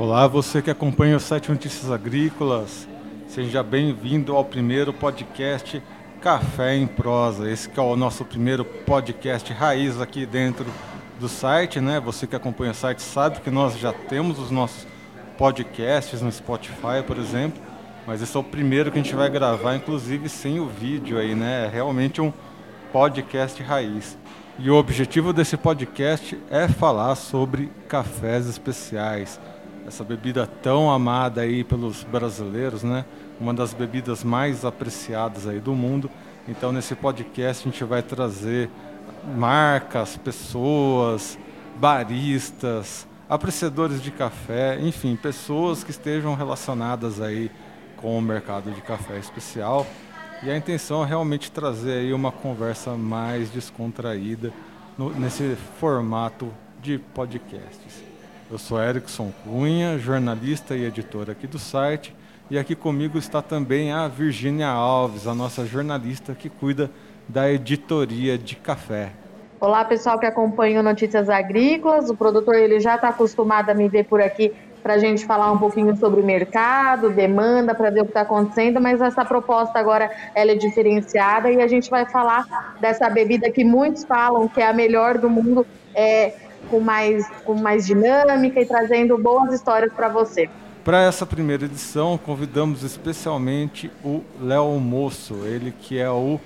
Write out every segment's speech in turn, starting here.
Olá, você que acompanha o site Notícias Agrícolas, seja bem-vindo ao primeiro podcast Café em Prosa. Esse é o nosso primeiro podcast raiz aqui dentro do site, né? Você que acompanha o site sabe que nós já temos os nossos podcasts no Spotify, por exemplo, mas esse é o primeiro que a gente vai gravar, inclusive sem o vídeo aí, né? É realmente um podcast raiz. E o objetivo desse podcast é falar sobre cafés especiais, essa bebida tão amada aí pelos brasileiros, né? Uma das bebidas mais apreciadas aí do mundo. Então nesse podcast a gente vai trazer marcas, pessoas, baristas, apreciadores de café, enfim, pessoas que estejam relacionadas aí com o mercado de café especial e a intenção é realmente trazer aí uma conversa mais descontraída no, nesse formato de podcasts. Eu sou Erickson Cunha, jornalista e editor aqui do site, e aqui comigo está também a Virgínia Alves, a nossa jornalista que cuida da editoria de café. Olá, pessoal que acompanha Notícias Agrícolas. O produtor ele já está acostumado a me ver por aqui para a gente falar um pouquinho sobre mercado, demanda, para ver o que está acontecendo, mas essa proposta agora ela é diferenciada e a gente vai falar dessa bebida que muitos falam que é a melhor do mundo, é, com, mais, com mais dinâmica e trazendo boas histórias para você. Para essa primeira edição, convidamos especialmente o Léo Moço, ele que é o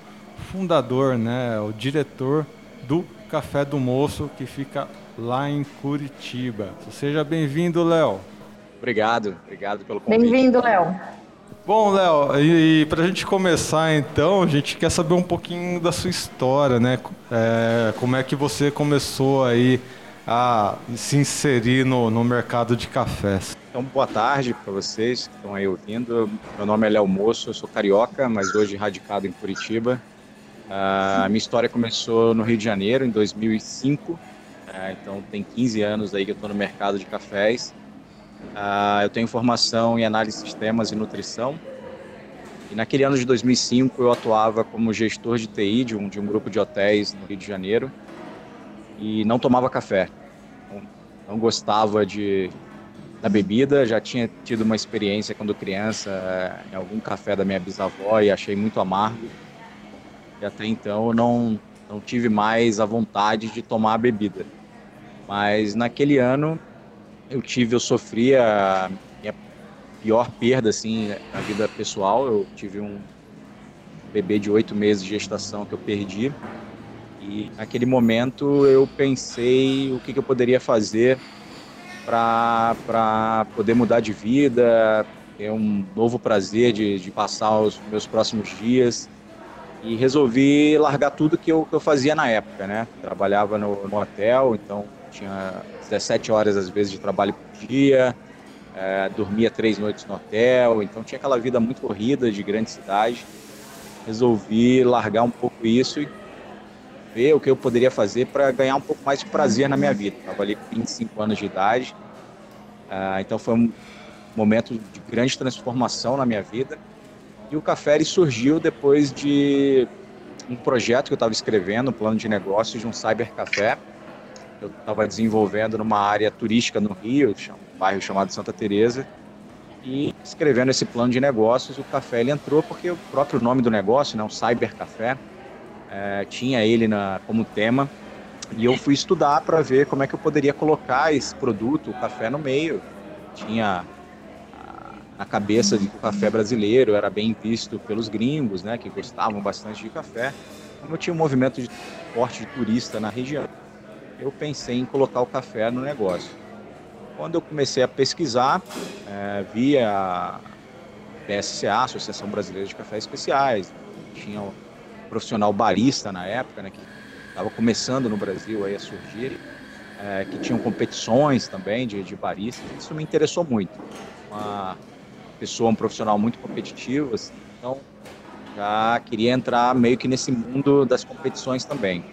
fundador, né, o diretor do Café do Moço, que fica lá em Curitiba. Seja bem-vindo, Léo. Obrigado, obrigado pelo convite. Bem-vindo, Léo. Bom, Léo, e, e para a gente começar então, a gente quer saber um pouquinho da sua história, né? É, como é que você começou aí a se inserir no, no mercado de cafés? Então, boa tarde para vocês que estão aí ouvindo. Meu nome é Léo Moço, eu sou carioca, mas hoje radicado em Curitiba. A minha história começou no Rio de Janeiro, em 2005. É, então, tem 15 anos aí que eu estou no mercado de cafés. Uh, eu tenho formação em análise de sistemas e nutrição. E naquele ano de 2005 eu atuava como gestor de TI de um, de um grupo de hotéis no Rio de Janeiro e não tomava café. Não, gostava de, da bebida, já tinha tido uma experiência quando criança eh, em algum café da minha bisavó e achei muito amargo. E até então eu não, não tive mais a vontade de tomar a bebida. Mas naquele ano eu tive, eu sofri a minha pior perda assim na vida pessoal. Eu tive um bebê de oito meses de gestação que eu perdi. E naquele momento eu pensei o que, que eu poderia fazer para poder mudar de vida, ter um novo prazer de, de passar os meus próximos dias. E resolvi largar tudo que eu, que eu fazia na época, né? Trabalhava no, no hotel, então tinha 17 horas às vezes de trabalho por dia, é, dormia três noites no hotel, então tinha aquela vida muito corrida de grande cidade. Resolvi largar um pouco isso e ver o que eu poderia fazer para ganhar um pouco mais de prazer na minha vida. Estava ali com 25 anos de idade, é, então foi um momento de grande transformação na minha vida. E o café surgiu depois de um projeto que eu estava escrevendo, um plano de negócios de um cybercafé, eu estava desenvolvendo numa área turística no Rio, um bairro chamado Santa Teresa, e escrevendo esse plano de negócios, o café ele entrou porque o próprio nome do negócio, né, o Cyber Café, é, tinha ele na, como tema, e eu fui estudar para ver como é que eu poderia colocar esse produto, o café, no meio. Tinha na cabeça de que o café brasileiro era bem visto pelos gringos, né, que gostavam bastante de café. Como tinha um movimento de forte de turista na região, eu pensei em colocar o café no negócio. Quando eu comecei a pesquisar, é, vi a PSCA, Associação Brasileira de Cafés Especiais, tinha profissional barista na época, né, que estava começando no Brasil aí a surgir, é, que tinham competições também de, de baristas, isso me interessou muito. Uma pessoa, um profissional muito competitivo, assim, então já queria entrar meio que nesse mundo das competições também.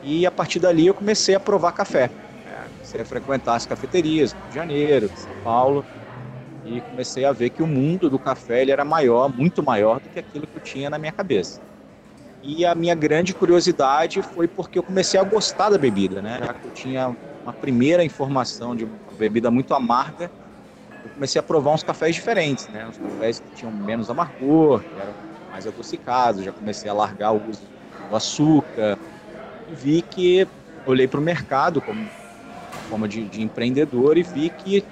E a partir dali eu comecei a provar café. É, comecei a frequentar as cafeterias do Rio de Janeiro, de São Paulo, e comecei a ver que o mundo do café ele era maior, muito maior do que aquilo que eu tinha na minha cabeça. E a minha grande curiosidade foi porque eu comecei a gostar da bebida, né? Já que eu tinha uma primeira informação de uma bebida muito amarga, eu comecei a provar uns cafés diferentes, né? Uns cafés que tinham menos amargor, que eram mais adocicados, já comecei a largar o uso do açúcar e vi que olhei para o mercado como forma de, de empreendedor e vi que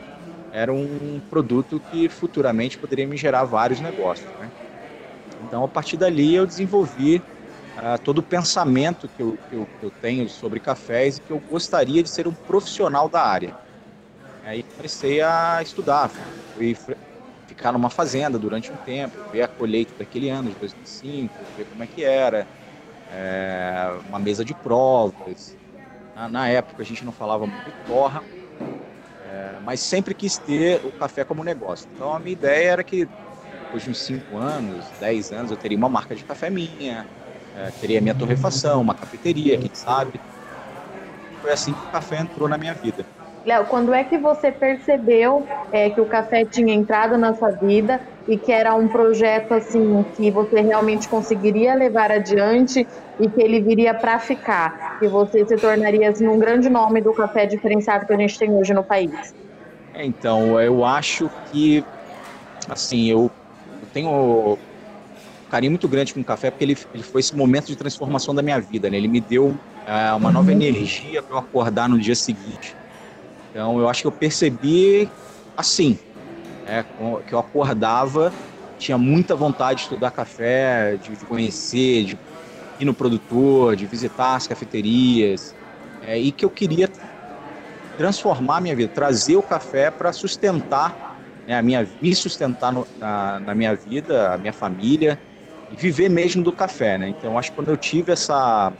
era um produto que futuramente poderia me gerar vários negócios. Né? Então, a partir dali, eu desenvolvi uh, todo o pensamento que eu, que eu, que, eu, tenho sobre cafés e que eu gostaria de ser um profissional da área. Aí comecei a estudar, fui ficar numa fazenda durante um tempo, ver a colheita daquele ano, de 2005, ver como é que era, é, uma mesa de provas. Na, na, época a gente não falava muito de torra, é, mas sempre quis ter o café como negócio. Então a minha ideia era que depois de uns 5 anos, 10 anos, eu teria uma marca de café minha, é, teria minha torrefação, uma cafeteria, quem sabe. Foi assim que o café entrou na minha vida. Léo, quando é que você percebeu é, que o café tinha entrado na sua vida e que era um projeto assim que você realmente conseguiria levar adiante e que ele viria para ficar, que você se tornaria assim, um grande nome do café diferenciado que a gente tem hoje no país? É, então, eu acho que assim eu tenho carinho muito grande com o café porque ele, ele foi esse momento de transformação da minha vida, né? Ele me deu é, uma nova energia para eu acordar no dia seguinte. Então eu acho que eu percebi assim, é, que eu acordava, tinha muita vontade de estudar café, de, de conhecer, de ir no produtor, de visitar as cafeterias, é, e que eu queria transformar a minha vida, trazer o café para sustentar né, a minha, me sustentar no, na, na, minha vida, a minha família viver mesmo do café, né? Então acho que quando eu tive essa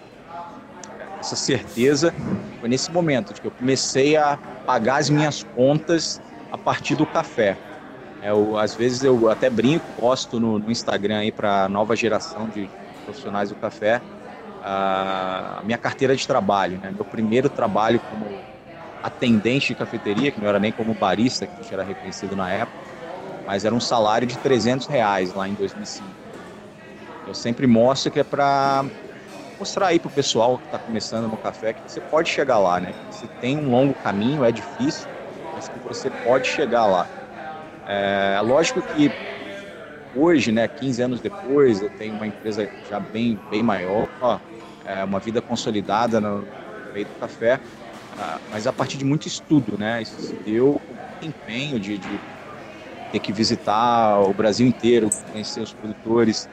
essa certeza foi nesse momento de que eu comecei a pagar as minhas contas a partir do café. É, eu, às vezes eu até brinco, posto no, no Instagram aí para nova geração de profissionais do café a minha carteira de trabalho, né? Meu primeiro trabalho como atendente de cafeteria, que não era nem como barista, que era reconhecido na época, mas era um salário de 300 reais lá em 2005. Eu sempre mostro que é para mostrar aí para o pessoal que está começando no café que você pode chegar lá, né? Você tem um longo caminho, é difícil, mas que você pode chegar lá. É lógico que hoje, né, 15 anos depois, eu tenho uma empresa já bem, bem maior, é, uma vida consolidada no meio do café, ah, mas a partir de muito estudo, né? Isso deu empenho de, de ter que visitar o Brasil inteiro, conhecer os produtores,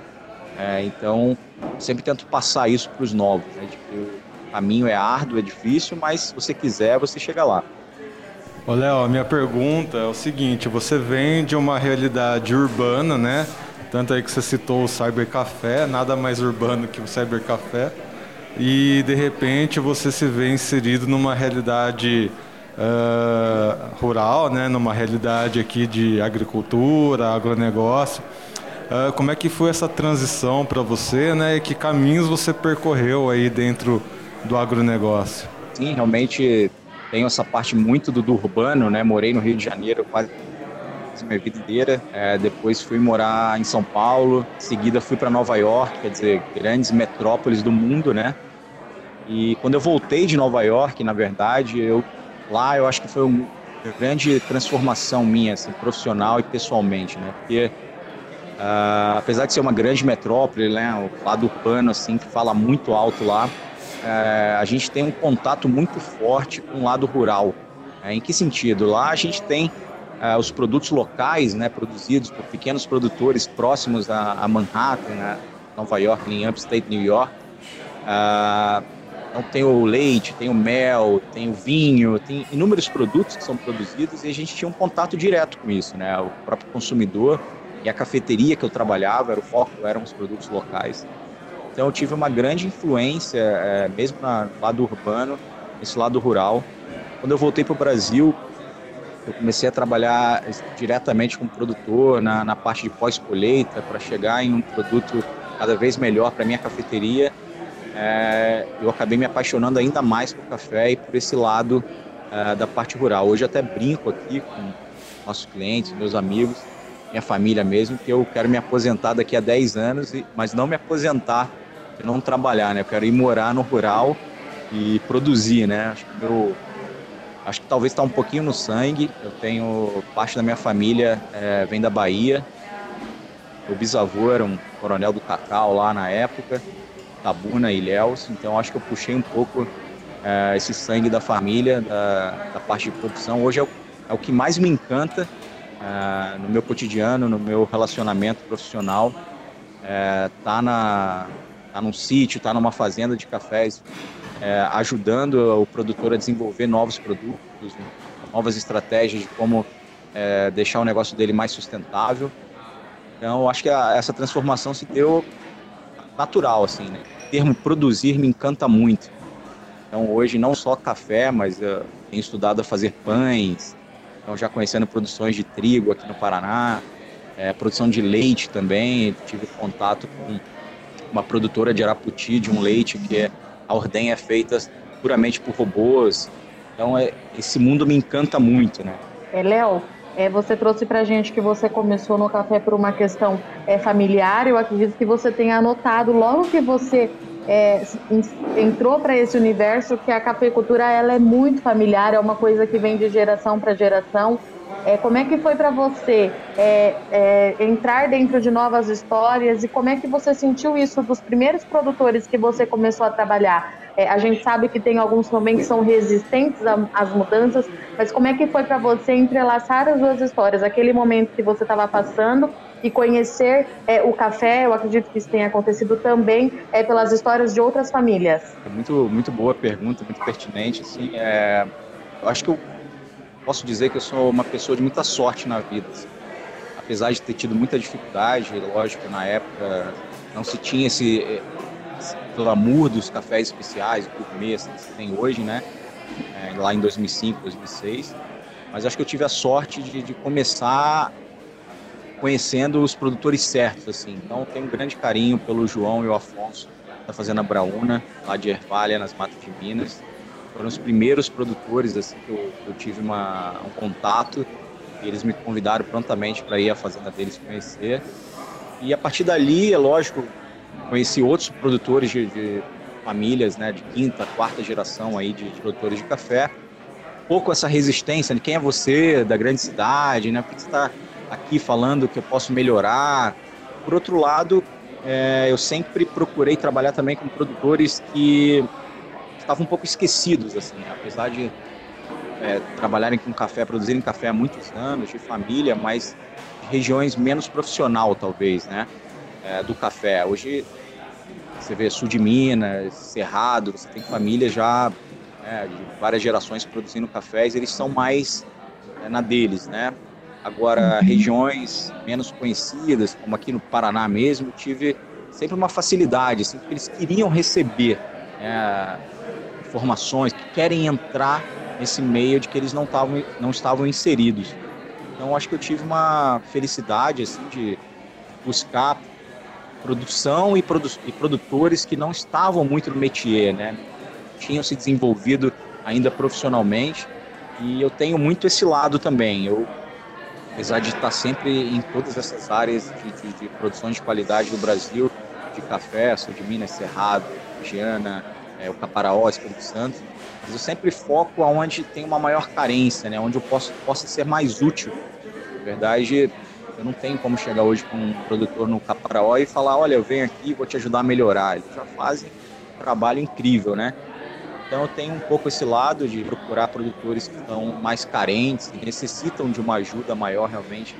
é, então, sempre tento passar isso para os novos, né, que o caminho é árduo, é difícil, mas se você quiser, você chega lá. Ô Léo, a minha pergunta é o seguinte, você vem de uma realidade urbana, né? Tanto aí que você citou o cybercafé, nada mais urbano que o cybercafé, e de repente você se vê inserido numa realidade uh, rural, né? Numa realidade aqui de agricultura, agronegócio. Uh, como é que foi essa transição para você, né? E que caminhos você percorreu aí dentro do agronegócio? Sim, realmente tenho essa parte muito do, do urbano, né? Morei no Rio de Janeiro quase minha vida inteira. É, depois fui morar em São Paulo, em seguida fui para Nova York, quer dizer, grandes metrópoles do mundo, né? E quando eu voltei de Nova York, na verdade, eu lá eu acho que foi uma grande transformação minha, assim, profissional e pessoalmente, né? Porque Uh, apesar de ser uma grande metrópole, né, o lado urbano assim que fala muito alto lá, uh, a gente tem um contato muito forte com o lado rural. Uh, em que sentido? Lá a gente tem eh, os produtos locais, né, produzidos por pequenos produtores próximos a, a Manhattan, né, Nova York, em Upstate New York. então tem o leite, tem o mel, tem o vinho, tem inúmeros produtos que são produzidos e a gente tinha um contato direto com isso, né, o próprio consumidor e a cafeteria que eu trabalhava, era o foco, eram os produtos locais. Então eu tive uma grande influência, é, mesmo no lado urbano, nesse lado rural. Quando eu voltei para o Brasil, eu comecei a trabalhar diretamente como produtor na, na parte de pós-colheita para chegar em um produto cada vez melhor para minha cafeteria. É, eu acabei me apaixonando ainda mais por café e por esse lado é, da parte rural. Hoje até brinco aqui com nossos clientes, meus amigos, minha família mesmo, que eu quero me aposentar daqui a 10 anos, mas não me aposentar não trabalhar, né? Eu quero ir morar no rural e produzir, né? Acho que meu, Acho que talvez está um pouquinho no sangue. Eu tenho parte da minha família é, vem da Bahia. O bisavô era um coronel do cacau lá na época, Tabuna e Ilhéus. Então acho que eu puxei um pouco é, esse sangue da família, da, da, parte de produção. Hoje é o, é o que mais me encanta é, no meu cotidiano, no meu relacionamento profissional. É, tá na tá num sítio, tá numa fazenda de cafés, é, ajudando o produtor a desenvolver novos produtos, novas estratégias de como é, deixar o negócio dele mais sustentável. Então, acho que a, essa transformação se deu natural, assim, né? O termo produzir me encanta muito. Então, hoje, não só café, mas eu tenho estudado a fazer pães, então já conhecendo produções de trigo aqui no Paraná, é, produção de leite também, tive contato com uma produtora de Araputi de um leite que é, a ordenha é feita puramente por robôs. Então, é, esse mundo me encanta muito, né? É, Léo, é, você trouxe para gente que você começou no café por uma questão é, familiar. Eu acredito que você tenha anotado logo que você é, entrou para esse universo que a cafeicultura ela é muito familiar, é uma coisa que vem de geração para geração. É, como é que foi para você é, é, entrar dentro de novas histórias e como é que você sentiu isso dos primeiros produtores que você começou a trabalhar? É, a gente sabe que tem alguns também que são resistentes às mudanças, mas como é que foi para você entrelaçar as duas histórias? Aquele momento que você estava passando e conhecer é, o café, eu acredito que isso tenha acontecido também é, pelas histórias de outras famílias. É muito, muito boa pergunta, muito pertinente. Assim, é, eu acho que eu posso dizer que eu sou uma pessoa de muita sorte na vida. Assim. Apesar de ter tido muita dificuldade, lógico, na época não se tinha esse, esse glamour dos cafés especiais, gourmet, que se tem hoje, né? É, lá em 2005, 2006. Mas acho que eu tive a sorte de, de começar conhecendo os produtores certos, assim. Então, tenho um grande carinho pelo João e o Afonso da Fazenda Brauna, lá de Ervalha, nas Matas de Minas. Foram os primeiros produtores, assim, que eu, eu tive uma, um contato e eles me convidaram prontamente para ir à fazenda deles conhecer. E a partir dali, é lógico, conheci outros produtores de, de famílias, né, de quinta, quarta geração aí de, de produtores de café. Um pouco essa resistência de quem é você, da grande cidade, né? Por que você está aqui falando que eu posso melhorar. Por outro lado, é, eu sempre procurei trabalhar também com produtores que estavam um pouco esquecidos, assim, apesar de é, trabalharem com café, produzirem café há muitos anos, de família, mas de regiões menos profissional, talvez, né, é, do café. Hoje, você vê sul de Minas, Cerrado, você tem família já né, de várias gerações produzindo cafés, eles são mais é, na deles, né? Agora, regiões menos conhecidas, como aqui no Paraná mesmo, tive sempre uma facilidade, assim, porque eles queriam receber é, informações, que querem entrar nesse meio de que eles não, tavam, não estavam inseridos. Então, acho que eu tive uma felicidade assim, de buscar produção e, produ e produtores que não estavam muito no métier, né? tinham se desenvolvido ainda profissionalmente, e eu tenho muito esse lado também. Eu apesar de estar sempre em todas essas áreas de, de, de produção de qualidade do Brasil, de café, sou de Minas, Cerrado, Giana, é, o Caparaó, Espírito Santo, mas eu sempre foco aonde tem uma maior carência, né, onde eu posso, possa ser mais útil. Na verdade, eu não tenho como chegar hoje com um produtor no Caparaó e falar, olha, eu venho aqui vou te ajudar a melhorar. Eles já fazem um trabalho incrível, né? Então eu tenho um pouco esse lado de procurar produtores que estão mais carentes, que necessitam de uma ajuda maior realmente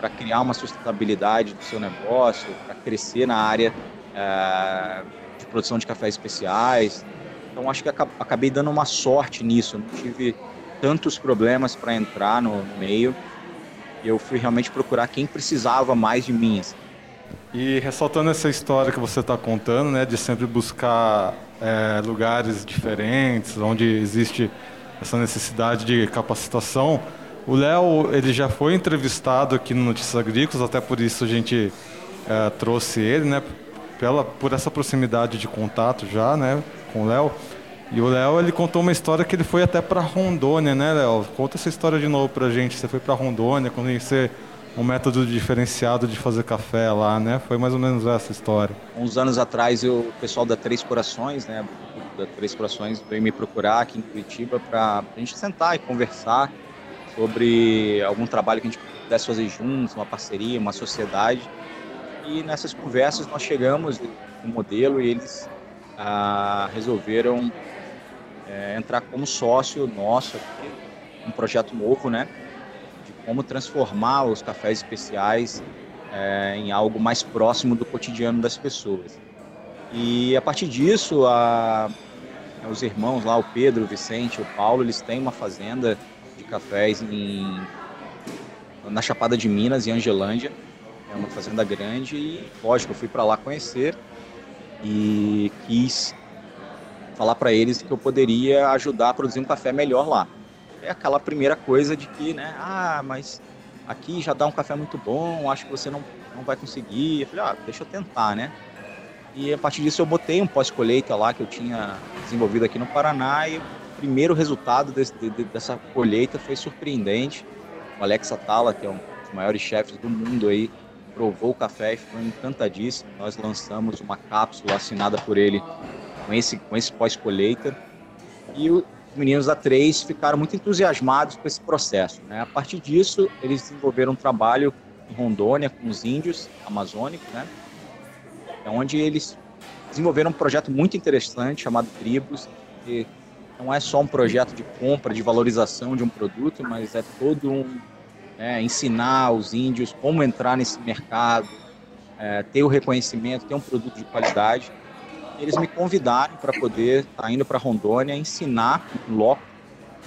para criar uma sustentabilidade do seu negócio, para crescer na área é, de produção de cafés especiais. Então acho que acabei dando uma sorte nisso, não tive tantos problemas para entrar no, meio. Eu fui realmente procurar quem precisava mais de mim. Assim. E ressaltando essa história que você está contando, né, de sempre buscar é, lugares diferentes, onde existe essa necessidade de capacitação, o Léo ele já foi entrevistado aqui no Notícias Agrícolas, até por isso a gente é, trouxe ele, né, pela, por essa proximidade de contato já, né, com o Léo. E o Léo ele contou uma história que ele foi até para Rondônia, né, Léo? Conta essa história de novo para gente. Você foi para Rondônia, conhecer um método diferenciado de fazer café lá, né? Foi mais ou menos essa história. Uns anos atrás, eu, o pessoal da Três Corações, né, da Três Corações veio me procurar aqui em Curitiba para a gente sentar e conversar sobre algum trabalho que a gente pudesse fazer juntos, uma parceria, uma sociedade. E nessas conversas nós chegamos no modelo e eles ah, resolveram é, entrar como sócio nosso aqui, um projeto novo, né? Como transformar os cafés especiais é, em algo mais próximo do cotidiano das pessoas. E a partir disso, a, os irmãos lá, o Pedro, o Vicente, o Paulo, eles têm uma fazenda de cafés em, na Chapada de Minas, em Angelândia. É uma fazenda grande e, lógico, eu fui para lá conhecer e quis falar para eles que eu poderia ajudar a produzir um café melhor lá. É aquela primeira coisa de que, né, ah, mas aqui já dá um café muito bom, acho que você não, não vai conseguir. Eu falei, ah, deixa eu tentar, né? E a partir disso eu botei um pós-colheita lá que eu tinha desenvolvido aqui no Paraná e o primeiro resultado desse, de, dessa colheita foi surpreendente. O Alex Atala, que é um dos maiores chefes do mundo aí, provou o café e ficou encantadíssimo. Nós lançamos uma cápsula assinada por ele com esse, com esse pós-colheita. E os meninos da 3 ficaram muito entusiasmados com esse processo. Né? A partir disso, eles desenvolveram um trabalho em Rondônia com os índios amazônicos, né? É onde eles desenvolveram um projeto muito interessante chamado Tribos, que não é só um projeto de compra, de valorização de um produto, mas é todo um é, ensinar os índios como entrar nesse mercado, é, ter o reconhecimento, ter um produto de qualidade eles me convidaram para poder estar tá indo para Rondônia ensinar loco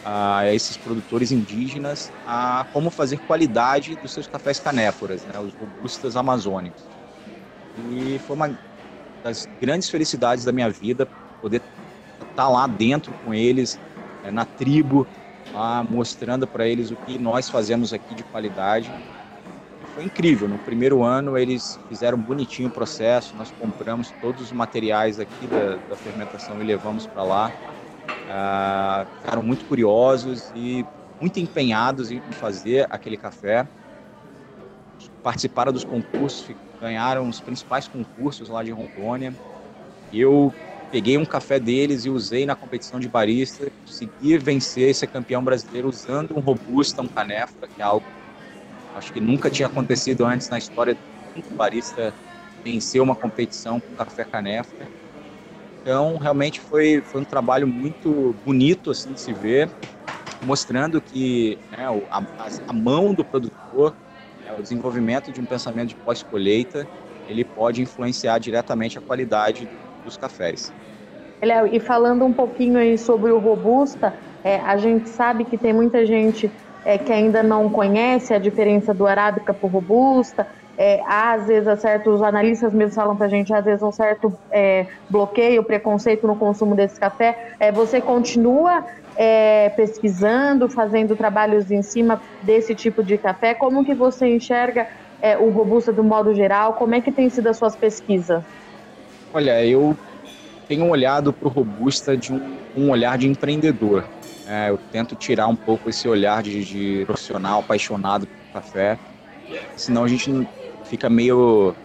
a esses produtores indígenas a como fazer qualidade dos seus cafés canéforas, né, os robustas amazônicos. E foi uma das grandes felicidades da minha vida poder estar tá lá dentro com eles, né, na tribo, lá, mostrando para eles o que nós fazemos aqui de qualidade foi incrível. No primeiro ano eles fizeram bonitinho o processo, nós compramos todos os materiais aqui da, da fermentação e levamos para lá. Ah, ficaram muito curiosos e muito empenhados em fazer aquele café. Participaram dos concursos, ganharam os principais concursos lá de Rondônia. Eu peguei um café deles e usei na competição de barista, consegui vencer e ser campeão brasileiro usando um robusta, um canefa, que é algo Acho que nunca tinha acontecido antes na história de um barista vencer uma competição com café canefa. Então, realmente foi, foi um trabalho muito bonito assim de se ver, mostrando que né, a, a, mão do produtor, né, o desenvolvimento de um pensamento de pós-colheita, ele pode influenciar diretamente a qualidade dos cafés. Léo, e falando um pouquinho aí sobre o Robusta, é, a gente sabe que tem muita gente é, que ainda não conhece a diferença do arábica por robusta. É, às vezes, certos analistas mesmo falam para a gente, às vezes, um certo é, bloqueio, preconceito no consumo desse café. É, você continua é, pesquisando, fazendo trabalhos em cima desse tipo de café? Como que você enxerga é, o robusta do modo geral? Como é que tem sido as suas pesquisas? Olha, eu tenho olhado para o robusta de um, um olhar de empreendedor. É, eu tento tirar um pouco esse olhar de, de profissional apaixonado por café, senão a gente fica meio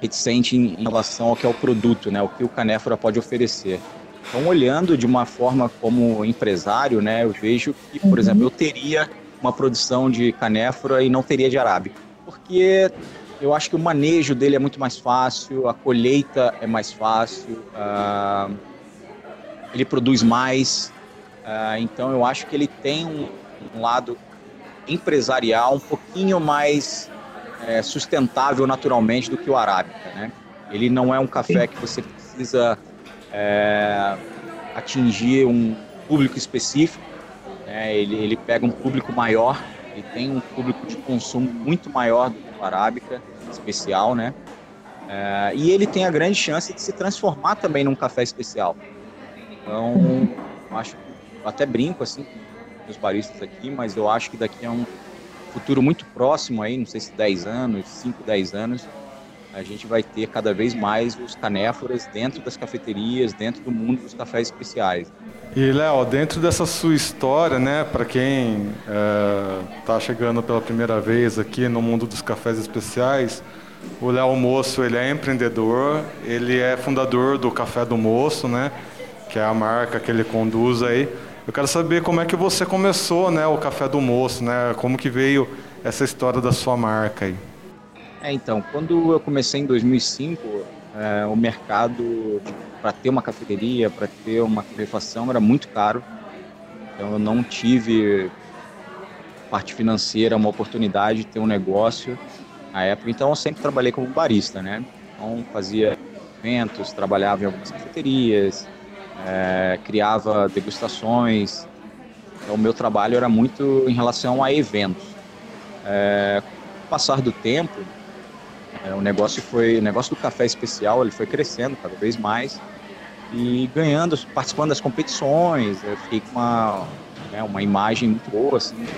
reticente em, em, relação ao que é o produto, né, o que o Canéfora pode oferecer. Então, olhando de uma forma como empresário, né, eu vejo que, por uhum. exemplo, eu teria uma produção de canéfora e não teria de arábica, porque eu acho que o manejo dele é muito mais fácil, a colheita é mais fácil, uh, ele produz mais, Uh, então eu acho que ele tem um, um lado empresarial um pouquinho mais é, sustentável naturalmente do que o arábica, né? Ele não é um café que você precisa é, atingir um público específico, né? ele, ele pega um público maior, ele tem um público de consumo muito maior do arábica especial, né? É, e ele tem a grande chance de se transformar também num café especial. Então, acho até brinco assim com os baristas aqui, mas eu acho que daqui a um futuro muito próximo aí, não sei se 10 anos, 5, 10 anos, a gente vai ter cada vez mais os canéforas dentro das cafeterias, dentro do mundo dos cafés especiais. E Léo, dentro dessa sua história, né, para quem está é, chegando pela primeira vez aqui no mundo dos cafés especiais, o Léo Moço ele é empreendedor, ele é fundador do Café do Moço, né? que é a marca que ele conduz aí. Eu quero saber como é que você começou, né, o Café do Moço, né? Como que veio essa história da sua marca aí? É, então, quando eu comecei em 2005, é, o mercado para ter uma cafeteria, para ter uma torrefação era muito caro. Então eu não tive parte financeira, uma oportunidade de ter um negócio na época. Então eu sempre trabalhei como barista, né? Então fazia eventos, trabalhava em algumas cafeterias, é, criava degustações. Então, o meu trabalho era muito em relação a eventos. É, com o passar do tempo, é, o negócio foi, o negócio do café especial, ele foi crescendo cada vez mais e ganhando, participando das competições. Eu fiquei com uma, né, uma imagem muito boa assim,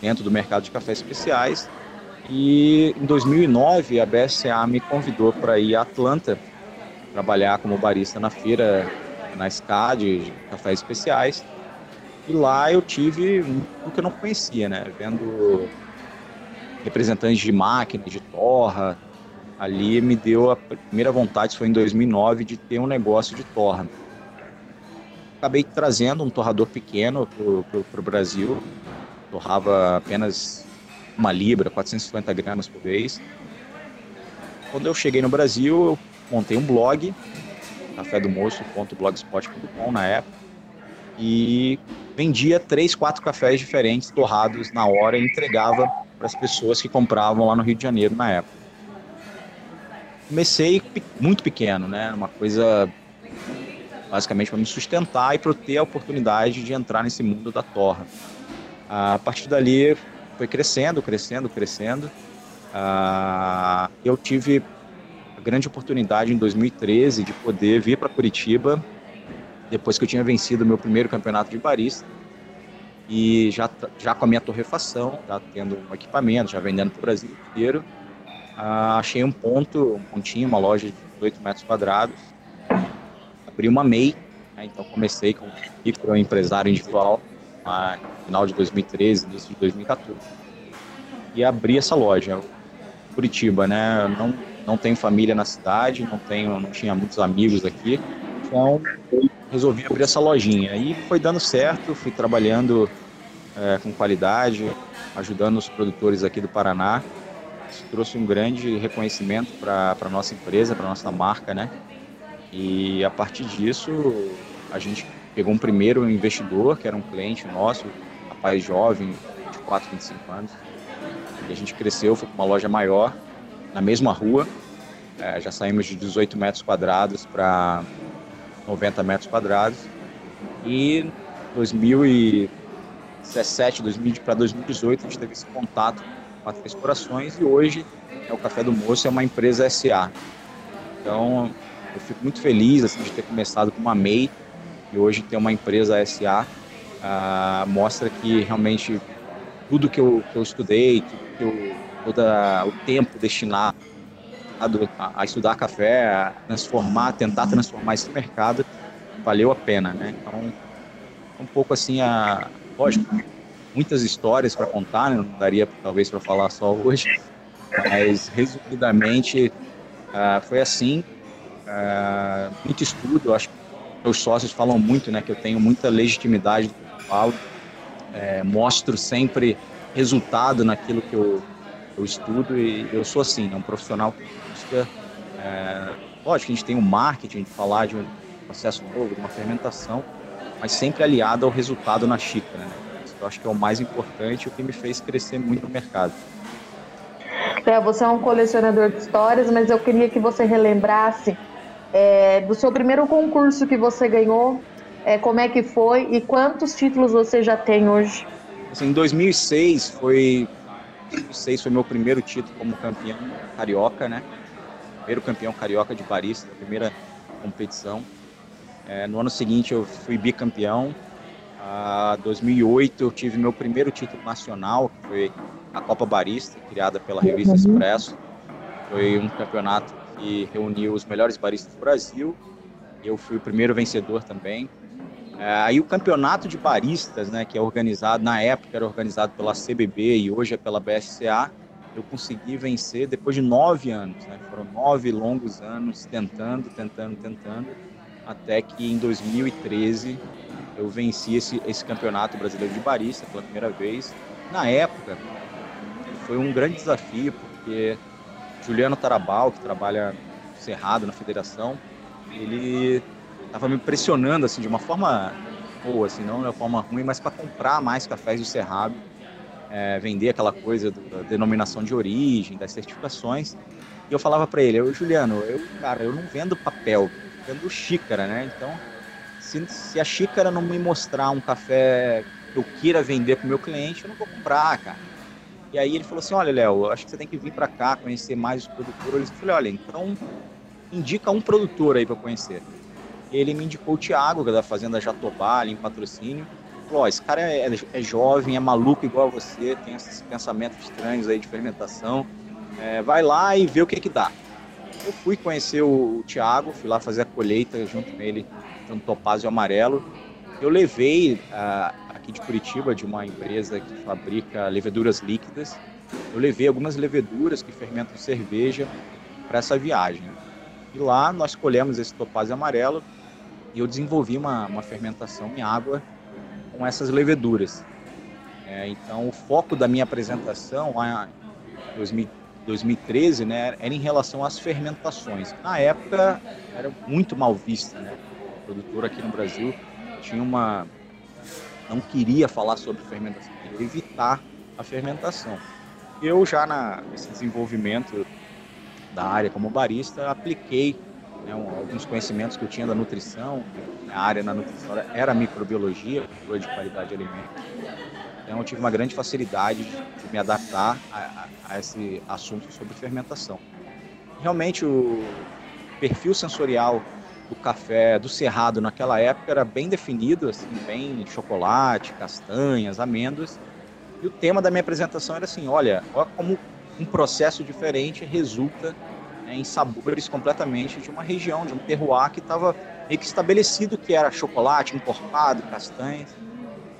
dentro do mercado de cafés especiais. E em 2009 a BSA me convidou para ir a Atlanta trabalhar como barista na feira, na SCA de cafés especiais. E lá eu tive o que eu não conhecia, né? Vendo representantes de máquina, de torra. Ali me deu a primeira vontade, foi em 2009, de ter um negócio de torra. Acabei trazendo um torrador pequeno para o Brasil. Torrava apenas uma libra, 450 gramas por vez. Quando eu cheguei no Brasil, eu montei um blog, cafédomoço.blogspot.com na época, e vendia três, quatro cafés diferentes torrados na hora e entregava para as pessoas que compravam lá no Rio de Janeiro na época. Comecei muito pequeno, né? Uma coisa basicamente para me sustentar e para eu ter a oportunidade de entrar nesse mundo da torra. A partir dali foi crescendo, crescendo, crescendo. Eu tive a grande oportunidade em 2013 de poder vir para Curitiba, depois que eu tinha vencido meu primeiro campeonato de barista, e já, já com a minha torrefação, já tendo um equipamento, já vendendo para o Brasil inteiro, ah, achei um ponto, um pontinho, uma loja de 8 metros quadrados, abri uma MEI, né, então comecei com um empresário individual, no final de 2013, início de 2014, e abri essa loja, Curitiba, né, não não tenho família na cidade, não tenho, não tinha muitos amigos aqui, então resolvi abrir essa lojinha. E foi dando certo, fui trabalhando é, com qualidade, ajudando os produtores aqui do Paraná. Isso trouxe um grande reconhecimento para a nossa empresa, para a nossa marca, né? E a partir disso, a gente pegou um primeiro investidor, que era um cliente nosso, rapaz jovem, 24, 25 anos. E a gente cresceu, foi para uma loja maior, na mesma rua. É, já saímos de 18 metros quadrados para 90 metros quadrados. E 2017 para 2018 a gente teve esse contato com a Três Corações e hoje é o Café do Moço é uma empresa SA. Então eu fico muito feliz assim, de ter começado com uma MEI e hoje ter uma empresa SA. Ah, mostra que realmente tudo que eu, que eu estudei, que eu todo o tempo destinado a, a, estudar café, a transformar, tentar transformar esse mercado, valeu a pena, né? Então, um pouco assim, a, lógico, muitas histórias para contar, né? não daria talvez para falar só hoje, mas resumidamente uh, foi assim, uh, muito estudo, acho que meus sócios falam muito, né, que eu tenho muita legitimidade do que eu falo, é, mostro sempre resultado naquilo que eu, eu estudo e eu sou assim, é um profissional busca. É, lógico que a gente tem um marketing de falar de um processo novo, de uma fermentação, mas sempre aliado ao resultado na xícara. Né? Isso eu acho que é o mais importante e o que me fez crescer muito no mercado. É, você é um colecionador de histórias, mas eu queria que você relembrasse é, do seu primeiro concurso que você ganhou, é, como é que foi e quantos títulos você já tem hoje? Assim, em 2006 foi 2006 foi meu primeiro título como campeão carioca, né? Primeiro campeão carioca de barista, primeira competição. É, no ano seguinte eu fui bicampeão. Em 2008 eu tive meu primeiro título nacional, que foi a Copa Barista, criada pela revista. Expresso. Foi um campeonato que reuniu os melhores baristas do Brasil. Eu fui o primeiro vencedor também. É, aí o campeonato de baristas, né, que é organizado, na época era organizado pela CBB e hoje é pela BSCA, eu consegui vencer depois de nove anos. Né? Foram nove longos anos tentando, tentando, tentando. até que em 2013 eu venci esse, esse campeonato brasileiro de barista pela primeira vez. Na época, foi um grande desafio, porque Juliano Tarabal, que trabalha Cerrado na federação, ele estava me pressionando assim de uma forma boa, assim, não de uma forma ruim, mas para comprar mais cafés do Cerrado, é, vender aquela coisa da denominação de origem, das certificações. E eu falava para ele, eu, Juliano, eu, cara, eu não vendo papel, eu vendo xícara, né? Então, se, se a xícara não me mostrar um café que eu queira vender para o meu cliente, eu não vou comprar, cara. E aí ele falou assim, olha, Léo, acho que você tem que vir para cá, conhecer mais os produtores. Eu falei, olha, então indica um produtor aí para conhecer. E ele me indicou o Thiago, que é da Fazenda Jatobá, ali em patrocínio. Falou, esse cara é, é, jovem, é maluco igual a você, tem esses pensamentos estranhos aí de fermentação. É, vai lá e vê o que que dá. Eu fui conhecer o, o Thiago, fui lá fazer a colheita junto com ele, um topázio amarelo. Eu levei uh, aqui de Curitiba, de uma empresa que fabrica leveduras líquidas, eu levei algumas leveduras que fermentam cerveja para essa viagem. E lá nós colhemos esse topázio amarelo e eu desenvolvi uma, uma fermentação em água com essas leveduras. É, então, o foco da minha apresentação em 2000, 2013 né, era em relação às fermentações. Na época, era muito mal vista. Né? O produtor aqui no Brasil tinha uma. não queria falar sobre fermentação, queria evitar a fermentação. Eu, já na, nesse desenvolvimento da área como barista, apliquei né, alguns conhecimentos que eu tinha da nutrição. A área na nutrição era microbiologia, de qualidade de alimentos. Então eu tive uma grande facilidade de, me adaptar a, a, a esse assunto sobre fermentação. Realmente o perfil sensorial do café do Cerrado naquela época era bem definido, assim, bem chocolate, castanhas, amêndoas. E o tema da minha apresentação era assim, olha, olha como um processo diferente resulta né, em sabores completamente de uma região, de um terroir que estava meio que estabelecido que era chocolate, encorpado, castanhas.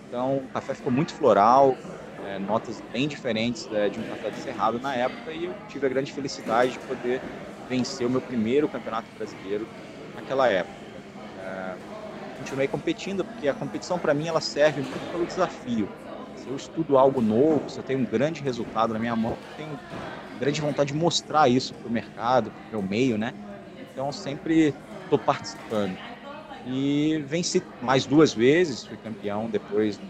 Então o café ficou muito floral, é, notas bem diferentes é, de um café de cerrado na época e eu tive a grande felicidade de poder vencer o meu primeiro campeonato brasileiro naquela época. É, continuei competindo porque a competição para mim ela serve muito pelo desafio se eu estudo algo novo, se eu tenho um grande resultado na minha mão, grande vontade de mostrar isso para o mercado, para o meu meio, né? Então, sempre estou participando. E venci mais duas vezes, fui campeão, depois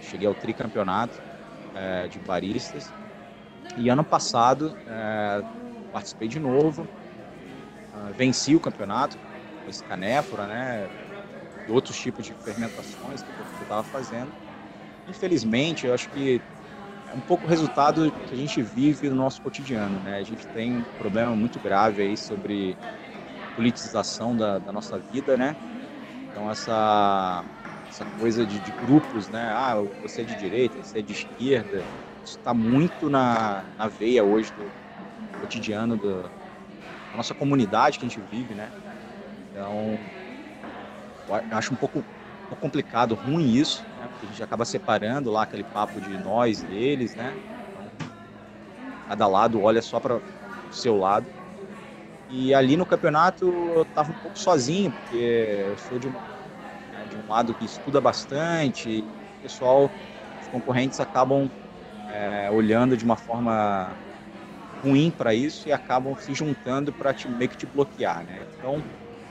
cheguei ao tricampeonato é, de baristas. E ano passado é, participei de novo, uh, venci o campeonato, esse canéfora, né? E outros tipos de fermentações que eu estava fazendo infelizmente, eu acho que é um pouco o resultado que a gente vive no nosso cotidiano, né? A gente tem um problema muito grave aí sobre politização da, da nossa vida, né? Então essa essa coisa de, de, grupos, né? Ah, você é de direita, você é de esquerda, isso está muito na, na veia hoje do cotidiano do, da nossa comunidade que a gente vive, né? Então, acho um pouco complicado, ruim isso, né? Porque a gente acaba separando lá aquele papo de nós e eles, né? Cada lado olha só para o seu lado. E ali no campeonato eu estava um pouco sozinho, porque eu sou de, né, de um lado que estuda bastante, o pessoal, os concorrentes acabam é, olhando de uma forma ruim para isso e acabam se juntando para meio que te bloquear, né? Então,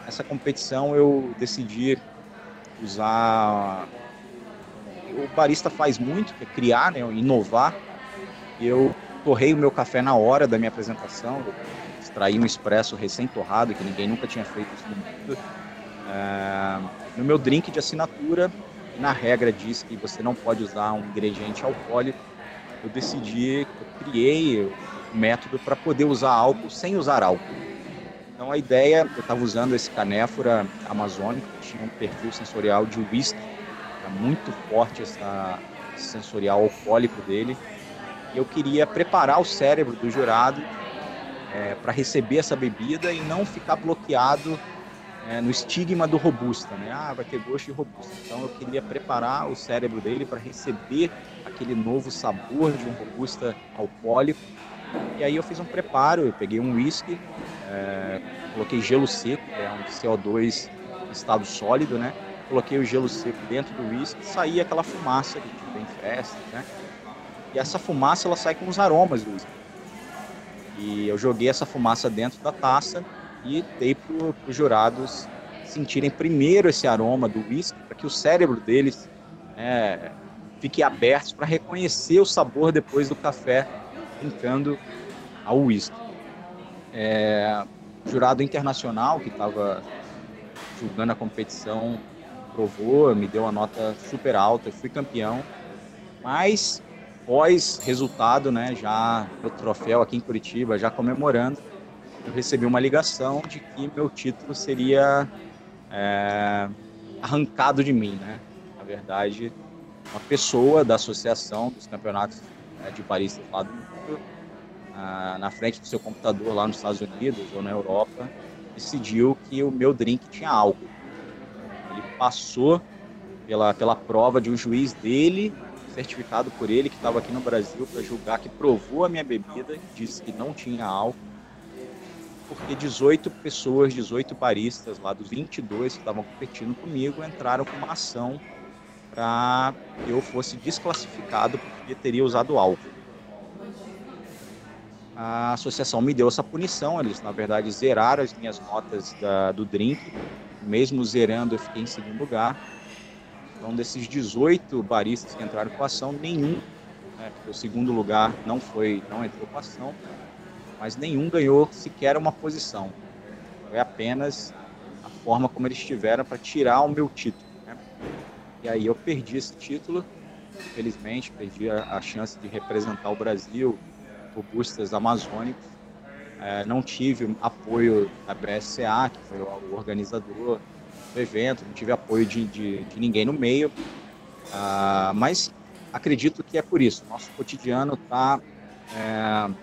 essa competição eu decidi usar. O barista faz muito, que é criar, né, inovar. Eu torrei o meu café na hora da minha apresentação, extraí um expresso recém-torrado, que ninguém nunca tinha feito isso no mundo. É, no meu drink de assinatura, na regra diz que você não pode usar um ingrediente alcoólico. Eu decidi, eu criei um método para poder usar álcool sem usar álcool. Então a ideia, eu estava usando esse canéfora amazônico, que tinha um perfil sensorial de whisky, era muito forte essa sensorial alcoólico dele. E eu queria preparar o cérebro do jurado é, para receber essa bebida e não ficar bloqueado é, no estigma do robusta, né? Ah, vai ter gosto de robusta. Então eu queria preparar o cérebro dele para receber aquele novo sabor de um robusta alcoólico. E aí eu fiz um preparo, eu peguei um whisky, é, coloquei gelo seco, é um CO2 estado sólido, né? Coloquei o gelo seco dentro do whisky, saía aquela fumaça que tipo, em festas, né? E essa fumaça ela sai com os aromas do whisky. E eu joguei essa fumaça dentro da taça e dei para os jurados sentirem primeiro esse aroma do whisky, para que o cérebro deles é, fique aberto para reconhecer o sabor depois do café brincando ao whisky. É, jurado internacional que estava julgando a competição provou, me deu uma nota super alta, fui campeão, mas pós resultado, né, já o troféu aqui em Curitiba, já comemorando, eu recebi uma ligação de que meu título seria é, arrancado de mim, né? Na verdade, uma pessoa da associação dos campeonatos né, de Paris do mundo, na frente do seu computador lá nos Estados Unidos ou na Europa, decidiu que o meu drink tinha álcool. Ele passou pela, pela prova de um juiz dele, certificado por ele, que estava aqui no Brasil para julgar, que provou a minha bebida, disse que não tinha álcool, porque 18 pessoas, 18 baristas lá dos 22 que estavam competindo comigo, entraram com uma ação para que eu fosse desclassificado porque teria usado álcool. A associação me deu essa punição, eles na verdade zeraram as minhas notas da, do drink, mesmo zerando eu fiquei em segundo lugar. Então desses 18 baristas que entraram com a ação, nenhum, né, o segundo lugar não foi, não entrou com a ação, mas nenhum ganhou sequer uma posição. Foi apenas a forma como eles tiveram para tirar o meu título. Né? E aí eu perdi esse título, infelizmente, perdi a, a chance de representar o Brasil, robustas amazônicos. É, não tive apoio da BSCA, que foi o organizador do evento, não tive apoio de, de, de ninguém no meio, ah, mas acredito que é por isso. Nosso cotidiano está é,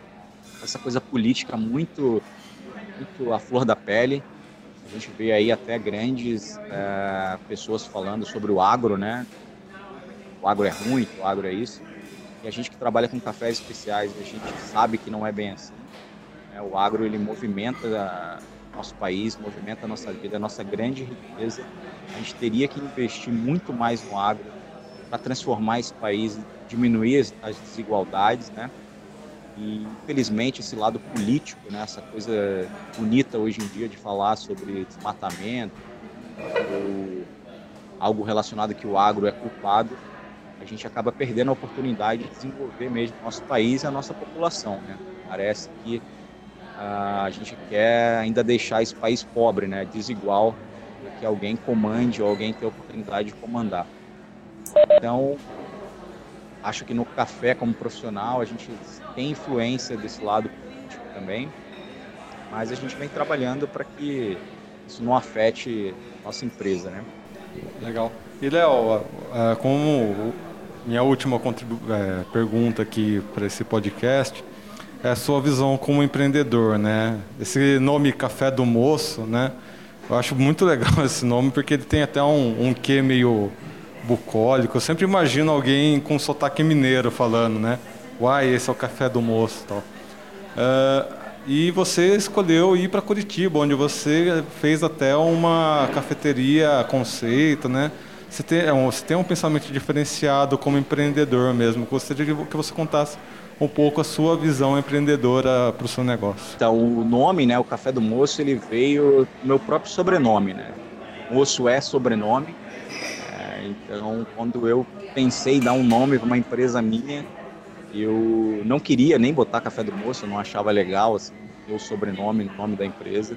essa coisa política muito, muito à flor da pele. A gente vê aí até grandes é, pessoas falando sobre o agro, né? O agro é ruim, o agro é isso. E a gente que trabalha com cafés especiais, a gente sabe que não é bem assim. É, o agro ele movimenta nosso país, movimenta a nossa vida, a nossa grande riqueza. A gente teria que investir muito mais no agro para transformar esse país, diminuir as desigualdades, né? E infelizmente esse lado político, né, essa coisa bonita hoje em dia de falar sobre desmatamento, ou algo relacionado que o agro é culpado, a gente acaba perdendo a oportunidade de desenvolver mesmo nosso país e a nossa população. Né? Parece que uh, a gente quer ainda deixar esse país pobre, né? desigual, que alguém comande ou alguém tenha a oportunidade de comandar. Então, acho que no café, como profissional, a gente tem influência desse lado político também, mas a gente vem trabalhando para que isso não afete nossa empresa. Né? Legal. E, Léo, é, como minha última é, pergunta aqui para esse podcast é a sua visão como empreendedor, né? Esse nome Café do Moço, né? Eu acho muito legal esse nome porque ele tem até um, um quê meio bucólico. Eu sempre imagino alguém com sotaque mineiro falando, né? Uai, esse é o Café do Moço, tal. Uh, e você escolheu ir para Curitiba, onde você fez até uma cafeteria conceito, né? Você tem, é você tem um pensamento diferenciado como empreendedor mesmo. Gostaria que você contasse um pouco a sua visão empreendedora para o seu negócio. Então, o nome, né, o Café do Moço, ele veio do meu próprio sobrenome, né? Moço é sobrenome. É, então, quando eu pensei em dar um nome para uma empresa minha, eu não queria nem botar Café do Moço, eu não achava legal assim, o sobrenome, o nome da empresa,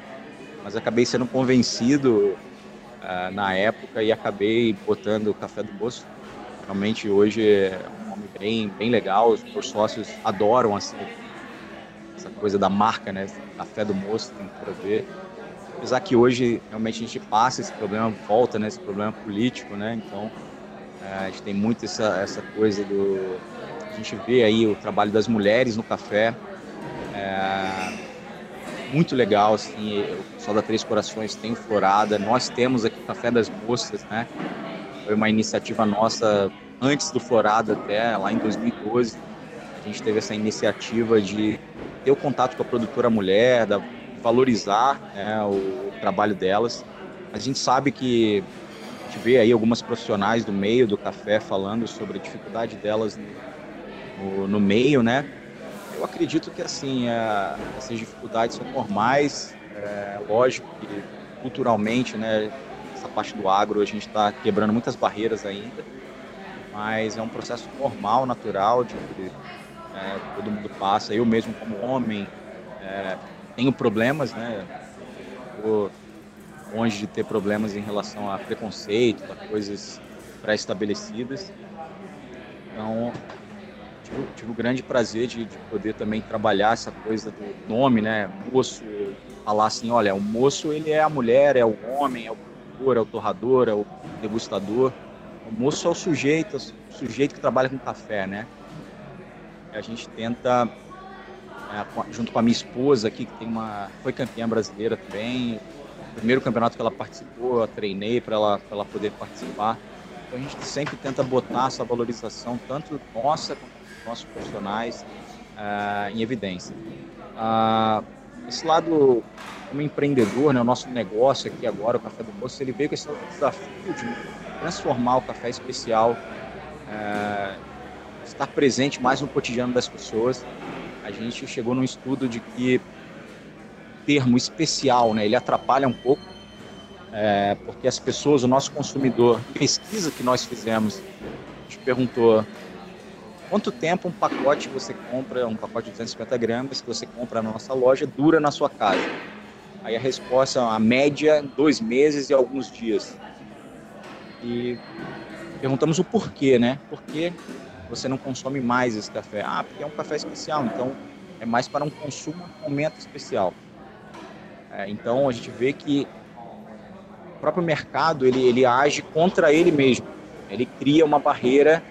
mas acabei sendo convencido uh, na época e acabei botando o Café do Moço. Realmente hoje é um nome bem, bem legal, os sócios adoram assim, essa coisa da marca, né? Café do Moço, tem para ver. Apesar que hoje realmente a gente passa esse problema, volta, né? Esse problema político, né? Então uh, a gente tem muito essa, essa coisa do... A gente vê aí o trabalho das mulheres no café, é, muito legal, assim, o pessoal da Três Corações tem florada, nós temos aqui Café das Moças, né, foi uma iniciativa nossa antes do Florada até, lá em 2012, a gente teve essa iniciativa de ter o contato com a produtora mulher, da, valorizar né, o trabalho delas, a gente sabe que a gente vê aí algumas profissionais do meio do café falando sobre a dificuldade delas no, no, no meio, né? Eu acredito que assim a, essas dificuldades são normais, é, lógico que culturalmente, né? Essa parte do agro a gente está quebrando muitas barreiras ainda, mas é um processo normal, natural de que é, todo mundo passa. Eu mesmo como homem é, tenho problemas, né? Tô longe de ter problemas em relação a preconceito, a coisas pré-estabelecidas. Então, tive, tive, o grande prazer de, de, poder também trabalhar essa coisa do nome, né? Moço, falar assim, olha, o moço ele é a mulher, é o homem, é o produtor, é o torrador, é o degustador. O moço é o sujeito, o sujeito que trabalha com café, né? A gente tenta, é, junto com a minha esposa aqui, que tem uma, foi campeã brasileira também, primeiro campeonato que ela participou, eu treinei para ela, ela poder participar. Então a gente sempre tenta botar essa valorização, tanto nossa quanto nossos profissionais, uh, em evidência. Uh, esse lado como empreendedor, né, o nosso negócio aqui agora, o Café do Poço, ele veio com esse desafio de transformar o café especial, uh, estar presente mais no cotidiano das pessoas. A gente chegou num estudo de que termo especial, né, ele atrapalha um pouco, é, porque as pessoas, o nosso consumidor, pesquisa que nós fizemos, a gente perguntou quanto tempo um pacote você compra, um pacote de 250 gramas que você compra na nossa loja, dura na sua casa? Aí a resposta, a média, dois meses e alguns dias. E perguntamos o porquê, né? Por que você não consome mais esse café? Ah, porque é um café especial, então é mais para um consumo um momento especial. É, então a gente vê que o próprio mercado ele, ele age contra ele mesmo. Ele cria uma barreira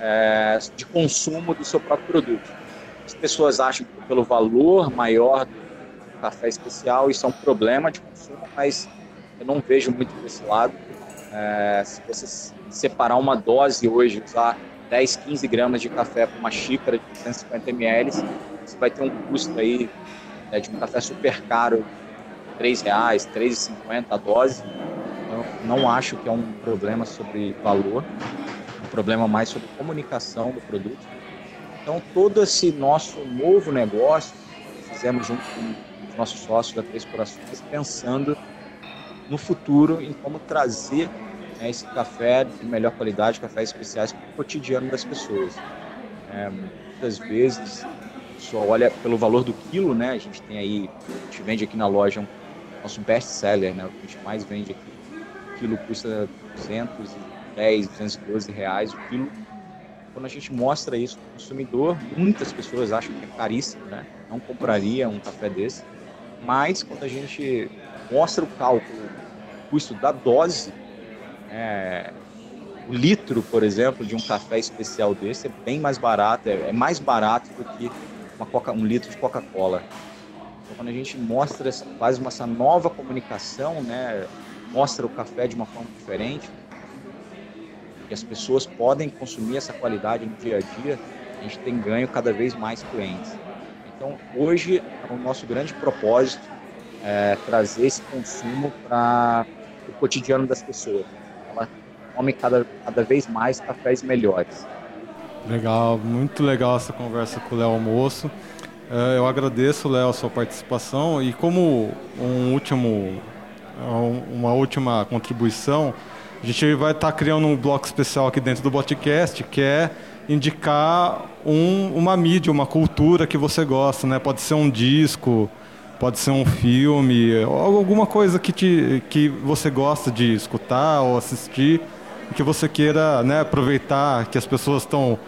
é, de consumo do seu próprio produto. As pessoas acham que pelo valor maior do café especial isso é um problema de consumo, mas eu não vejo muito desse lado. É, se você separar uma dose hoje, usar 10, 15 gramas de café para uma xícara de 250 ml, você vai ter um custo aí né, de um café super caro, R$ reais, R$ 3,50 a dose. Eu não acho que é um problema sobre valor, problema mais sobre comunicação do produto. Então, todo esse nosso novo negócio, fizemos junto com os nossos sócios da Três Corações, pensando no futuro em como trazer né, esse café de melhor qualidade, cafés especiais para o cotidiano das pessoas. É, muitas vezes só olha pelo valor do quilo, né? A gente tem aí, a gente vende aqui na loja um nosso best seller, né? O que a gente mais vende aqui. O quilo custa 210, 212 reais o quilo. Quando a gente mostra isso para o consumidor, muitas pessoas acham que é caríssimo, né? Não compraria um café desse. Mas quando a gente mostra o cálculo, o custo da dose, é, o litro, por exemplo, de um café especial desse é bem mais barato, é, é mais barato do que uma Coca, um litro de Coca-Cola. Então, quando a gente mostra, faz uma, essa nova comunicação, né, mostra o café de uma forma diferente, que as pessoas podem consumir essa qualidade no dia a dia, a gente tem ganho cada vez mais clientes. Então, hoje, o nosso grande propósito é trazer esse consumo para o cotidiano das pessoas. Ela come cada, cada vez mais cafés melhores. Legal, muito legal essa conversa com o Léo Almoço. É, eu agradeço, Léo, a sua participação e como um último, uma última contribuição, a gente vai estar tá criando um bloco especial aqui dentro do podcast que é indicar um, uma mídia, uma cultura que você gosta, né? Pode ser um disco, pode ser um filme, alguma coisa que, te, que você gosta de escutar ou assistir que você queira né, aproveitar que as pessoas estão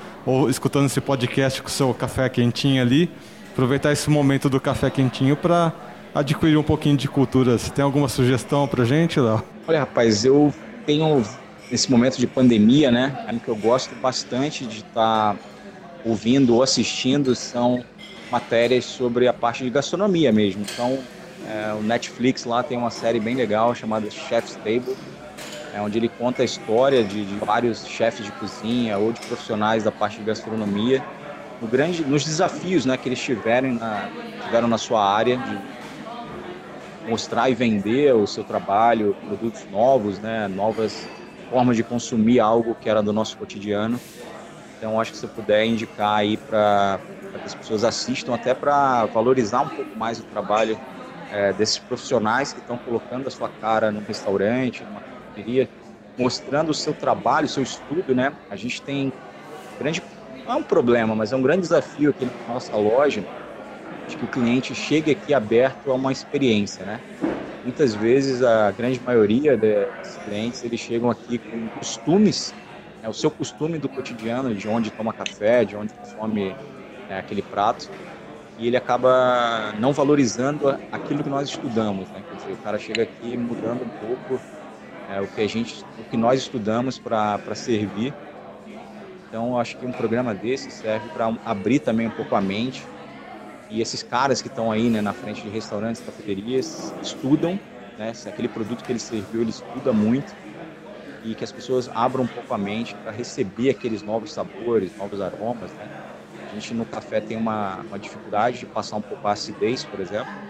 escutando esse podcast com o seu café quentinho ali aproveitar esse momento do café quentinho para adquirir um pouquinho de cultura. Você tem alguma sugestão para gente, Léo? Olha, rapaz, eu tenho nesse momento de pandemia, né? Que eu gosto bastante de estar tá ouvindo ou assistindo são matérias sobre a parte de gastronomia mesmo. Então, é, o Netflix lá tem uma série bem legal chamada Chef's Table, é, onde ele conta a história de, de vários chefes de cozinha ou de profissionais da parte de gastronomia no grande, nos desafios né, que eles tiveram na, tiveram na sua área de, mostrar e vender o seu trabalho, produtos novos, né, novas formas de consumir algo que era do nosso cotidiano. Então, acho que se puder indicar aí para que as pessoas assistam, até para valorizar um pouco mais o trabalho é, desses profissionais que estão colocando a sua cara num restaurante, numa cafeteria, mostrando o seu trabalho, o seu estudo, né? A gente tem grande, não é um problema, mas é um grande desafio aqui na nossa loja, de que o cliente chegue aqui aberto a uma experiência, né? Muitas vezes, a grande maioria dos clientes, eles chegam aqui com costumes, é o seu costume do cotidiano, de onde toma café, de onde consome é, aquele prato, e ele acaba não valorizando aquilo que nós estudamos, né? Quer dizer, o cara chega aqui mudando um pouco é, o que a gente, o que nós estudamos para servir. Então, acho que um programa desse serve para abrir também um pouco a mente. E esses caras que estão aí né, na frente de restaurantes, cafeterias, estudam, né, aquele produto que ele serviu, ele estuda muito e que as pessoas abram um pouco a mente para receber aqueles novos sabores, novos aromas. Né? A gente no café tem uma, uma dificuldade de passar um pouco a acidez, por exemplo.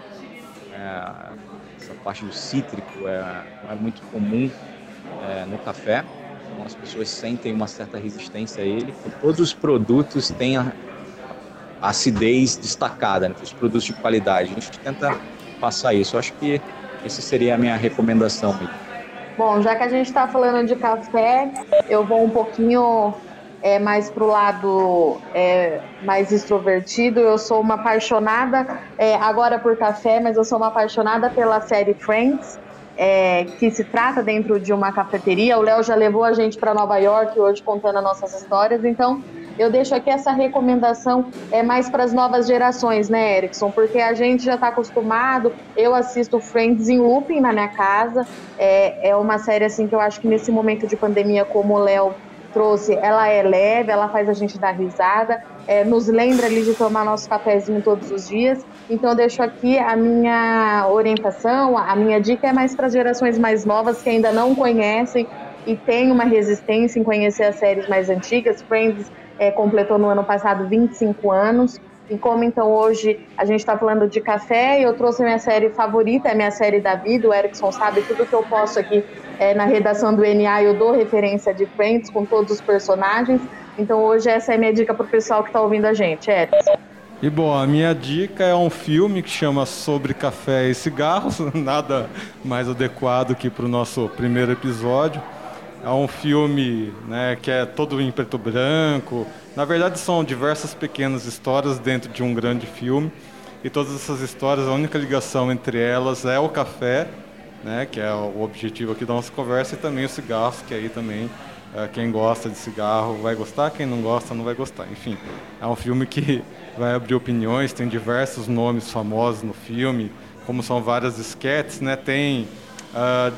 É, essa parte do cítrico é, não é muito comum é, no café. Então as pessoas sentem uma certa resistência a ele. Todos os produtos têm a acidez destacada, né? os produtos de qualidade. A gente tenta passar isso. Eu acho que essa seria a minha recomendação. Bom, já que a gente está falando de café, eu vou um pouquinho é, mais para o lado é, mais extrovertido. Eu sou uma apaixonada, é, agora por café, mas eu sou uma apaixonada pela série Friends, é, que se trata dentro de uma cafeteria. O Léo já levou a gente para Nova York hoje contando as nossas histórias, então eu deixo aqui essa recomendação é mais para as novas gerações, né, Erickson? Porque a gente já está acostumado. Eu assisto Friends em looping na minha casa. É, é uma série assim que eu acho que nesse momento de pandemia, como o Léo trouxe, ela é leve, ela faz a gente dar risada, é, nos lembra ali de tomar nosso cafezinho todos os dias. Então eu deixo aqui a minha orientação, a minha dica é mais para as gerações mais novas que ainda não conhecem e têm uma resistência em conhecer as séries mais antigas. Friends é, completou no ano passado 25 anos. E como então hoje a gente está falando de café, eu trouxe minha série favorita, é minha série da vida, o Erickson sabe tudo que eu posso aqui é, na redação do NA, eu dou referência de Friends com todos os personagens. Então hoje essa é minha dica para o pessoal que está ouvindo a gente, Erickson. E bom, a minha dica é um filme que chama Sobre Café e Cigarros, nada mais adequado que para o nosso primeiro episódio. É um filme né, que é todo em preto branco. Na verdade, são diversas pequenas histórias dentro de um grande filme. E todas essas histórias, a única ligação entre elas é o café, né, que é o objetivo aqui da nossa conversa, e também o cigarro, que aí também é, quem gosta de cigarro vai gostar, quem não gosta não vai gostar. Enfim, é um filme que vai abrir opiniões, tem diversos nomes famosos no filme, como são várias esquetes, né, tem uh,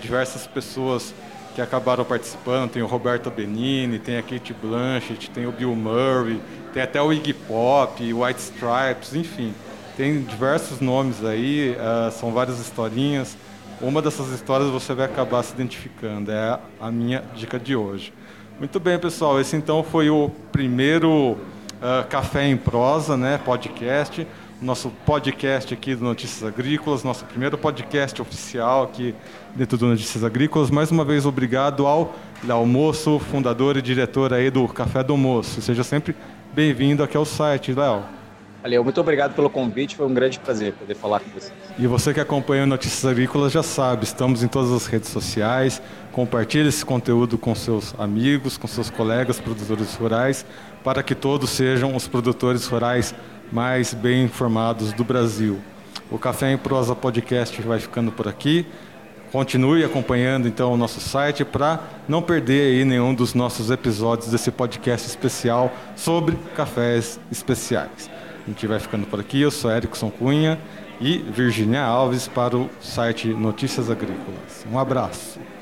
diversas pessoas que acabaram participando. Tem o Roberto Benini, tem a Kate Blanchett, tem o Bill Murray, tem até o Iggy Pop, White Stripes, enfim. Tem diversos nomes aí, uh, são várias historinhas. Uma dessas histórias você vai acabar se identificando, é a minha dica de hoje. Muito bem, pessoal, esse então foi o primeiro uh, Café em Prosa, né, podcast nosso podcast aqui do Notícias Agrícolas, nosso primeiro podcast oficial aqui dentro do Notícias Agrícolas. Mais uma vez, obrigado ao Léo Moço, fundador e diretor aí do Café do Moço. Seja sempre bem-vindo aqui ao site, Léo. Valeu, muito obrigado pelo convite, foi um grande prazer poder falar com vocês. E você que acompanha o Notícias Agrícolas já sabe, estamos em todas as redes sociais, compartilhe esse conteúdo com seus amigos, com seus colegas produtores rurais, para que todos sejam os produtores rurais mais bem informados do Brasil. O Café em Prosa Podcast vai ficando por aqui. Continue acompanhando então o nosso site para não perder aí nenhum dos nossos episódios desse podcast especial sobre cafés especiais. A gente vai ficando por aqui. Eu sou Erickson Cunha e Virginia Alves para o site Notícias Agrícolas. Um abraço.